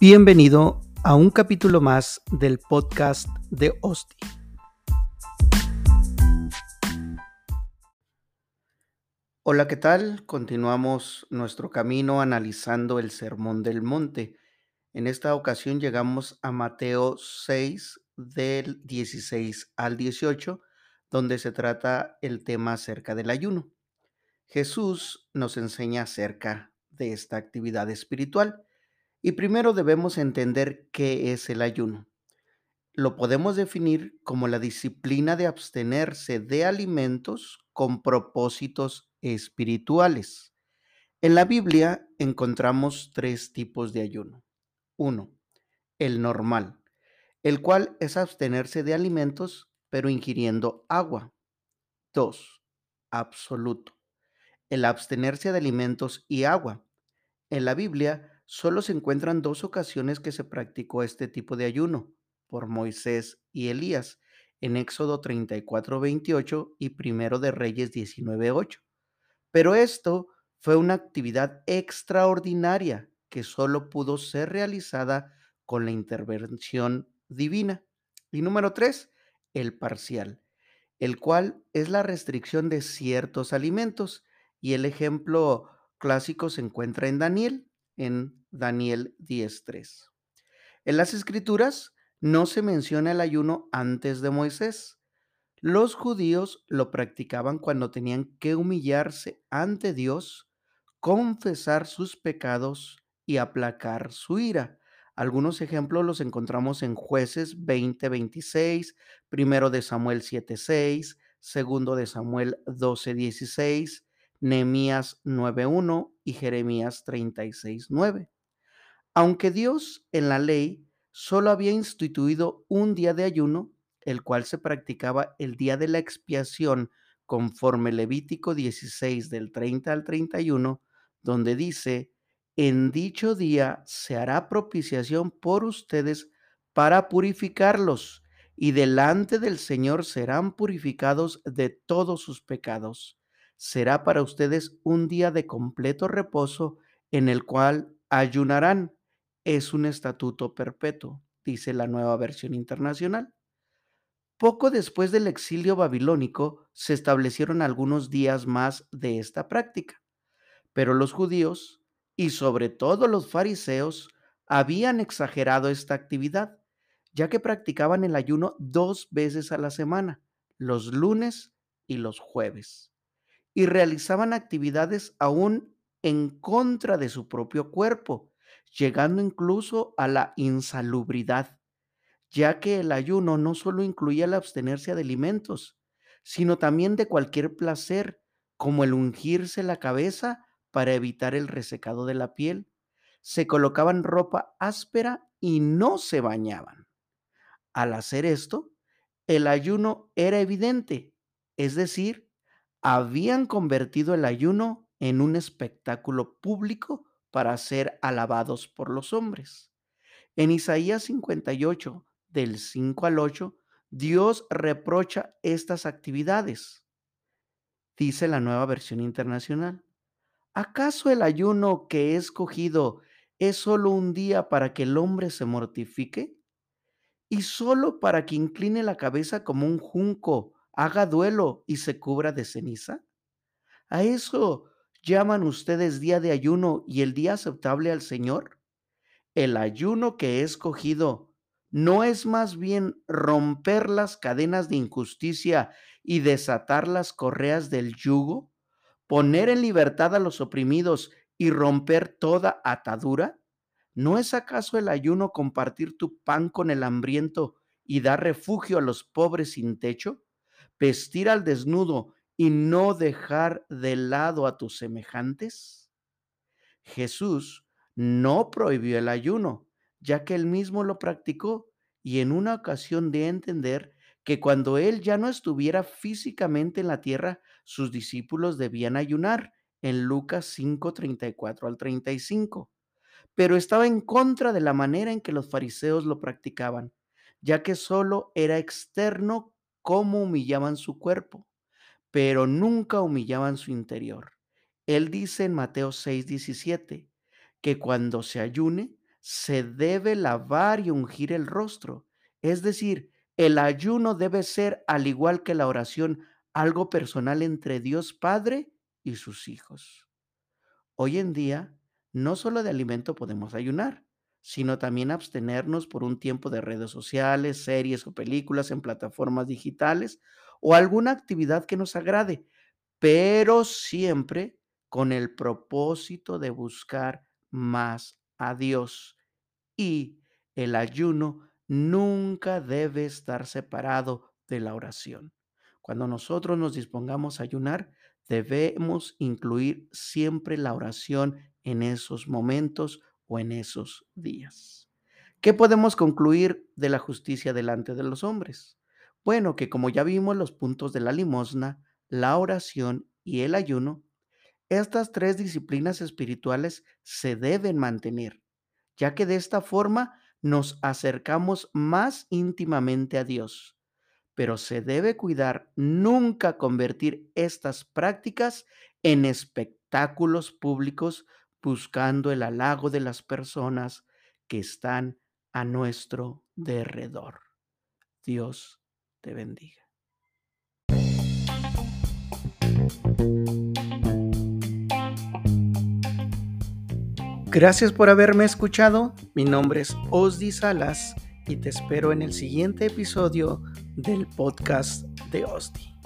Bienvenido a un capítulo más del podcast de Osti. Hola, ¿qué tal? Continuamos nuestro camino analizando el Sermón del Monte. En esta ocasión llegamos a Mateo 6 del 16 al 18, donde se trata el tema acerca del ayuno. Jesús nos enseña acerca de esta actividad espiritual y primero debemos entender qué es el ayuno. Lo podemos definir como la disciplina de abstenerse de alimentos con propósitos espirituales. En la Biblia encontramos tres tipos de ayuno. Uno, el normal, el cual es abstenerse de alimentos pero ingiriendo agua. Dos, absoluto, el abstenerse de alimentos y agua. En la Biblia solo se encuentran dos ocasiones que se practicó este tipo de ayuno, por Moisés y Elías, en Éxodo 34, 28 y Primero de Reyes 19, 8. Pero esto fue una actividad extraordinaria que solo pudo ser realizada con la intervención divina. Y número tres, el parcial, el cual es la restricción de ciertos alimentos. Y el ejemplo clásico se encuentra en Daniel, en Daniel 10.3. En las escrituras no se menciona el ayuno antes de Moisés. Los judíos lo practicaban cuando tenían que humillarse ante Dios, confesar sus pecados y aplacar su ira. Algunos ejemplos los encontramos en Jueces 20:26, primero de Samuel 7:6, segundo de Samuel 12:16, Nehemías 9:1 y Jeremías 36:9. Aunque Dios en la ley solo había instituido un día de ayuno, el cual se practicaba el día de la expiación conforme Levítico 16 del 30 al 31, donde dice, en dicho día se hará propiciación por ustedes para purificarlos, y delante del Señor serán purificados de todos sus pecados. Será para ustedes un día de completo reposo en el cual ayunarán es un estatuto perpetuo, dice la nueva versión internacional. Poco después del exilio babilónico se establecieron algunos días más de esta práctica, pero los judíos y sobre todo los fariseos habían exagerado esta actividad, ya que practicaban el ayuno dos veces a la semana, los lunes y los jueves, y realizaban actividades aún en contra de su propio cuerpo, llegando incluso a la insalubridad, ya que el ayuno no solo incluía el abstenerse de alimentos, sino también de cualquier placer, como el ungirse la cabeza para evitar el resecado de la piel. Se colocaban ropa áspera y no se bañaban. Al hacer esto, el ayuno era evidente, es decir, habían convertido el ayuno en un espectáculo público para ser alabados por los hombres. En Isaías 58, del 5 al 8, Dios reprocha estas actividades. Dice la nueva versión internacional. ¿Acaso el ayuno que he escogido es solo un día para que el hombre se mortifique? ¿Y solo para que incline la cabeza como un junco, haga duelo y se cubra de ceniza? ¿A eso llaman ustedes día de ayuno y el día aceptable al Señor? El ayuno que he escogido no es más bien romper las cadenas de injusticia y desatar las correas del yugo, poner en libertad a los oprimidos y romper toda atadura? ¿No es acaso el ayuno compartir tu pan con el hambriento y dar refugio a los pobres sin techo? ¿Vestir al desnudo y no dejar de lado a tus semejantes? Jesús no prohibió el ayuno, ya que él mismo lo practicó y en una ocasión de entender que cuando él ya no estuviera físicamente en la tierra, sus discípulos debían ayunar en Lucas 5, 34 al 35. Pero estaba en contra de la manera en que los fariseos lo practicaban, ya que solo era externo cómo humillaban su cuerpo pero nunca humillaban su interior. Él dice en Mateo 6:17 que cuando se ayune, se debe lavar y ungir el rostro. Es decir, el ayuno debe ser, al igual que la oración, algo personal entre Dios Padre y sus hijos. Hoy en día, no solo de alimento podemos ayunar, sino también abstenernos por un tiempo de redes sociales, series o películas en plataformas digitales o alguna actividad que nos agrade, pero siempre con el propósito de buscar más a Dios. Y el ayuno nunca debe estar separado de la oración. Cuando nosotros nos dispongamos a ayunar, debemos incluir siempre la oración en esos momentos o en esos días. ¿Qué podemos concluir de la justicia delante de los hombres? Bueno, que como ya vimos los puntos de la limosna, la oración y el ayuno, estas tres disciplinas espirituales se deben mantener, ya que de esta forma nos acercamos más íntimamente a Dios. Pero se debe cuidar nunca convertir estas prácticas en espectáculos públicos buscando el halago de las personas que están a nuestro derredor. Dios te bendiga. Gracias por haberme escuchado. Mi nombre es Osdi Salas y te espero en el siguiente episodio del podcast de Osdi.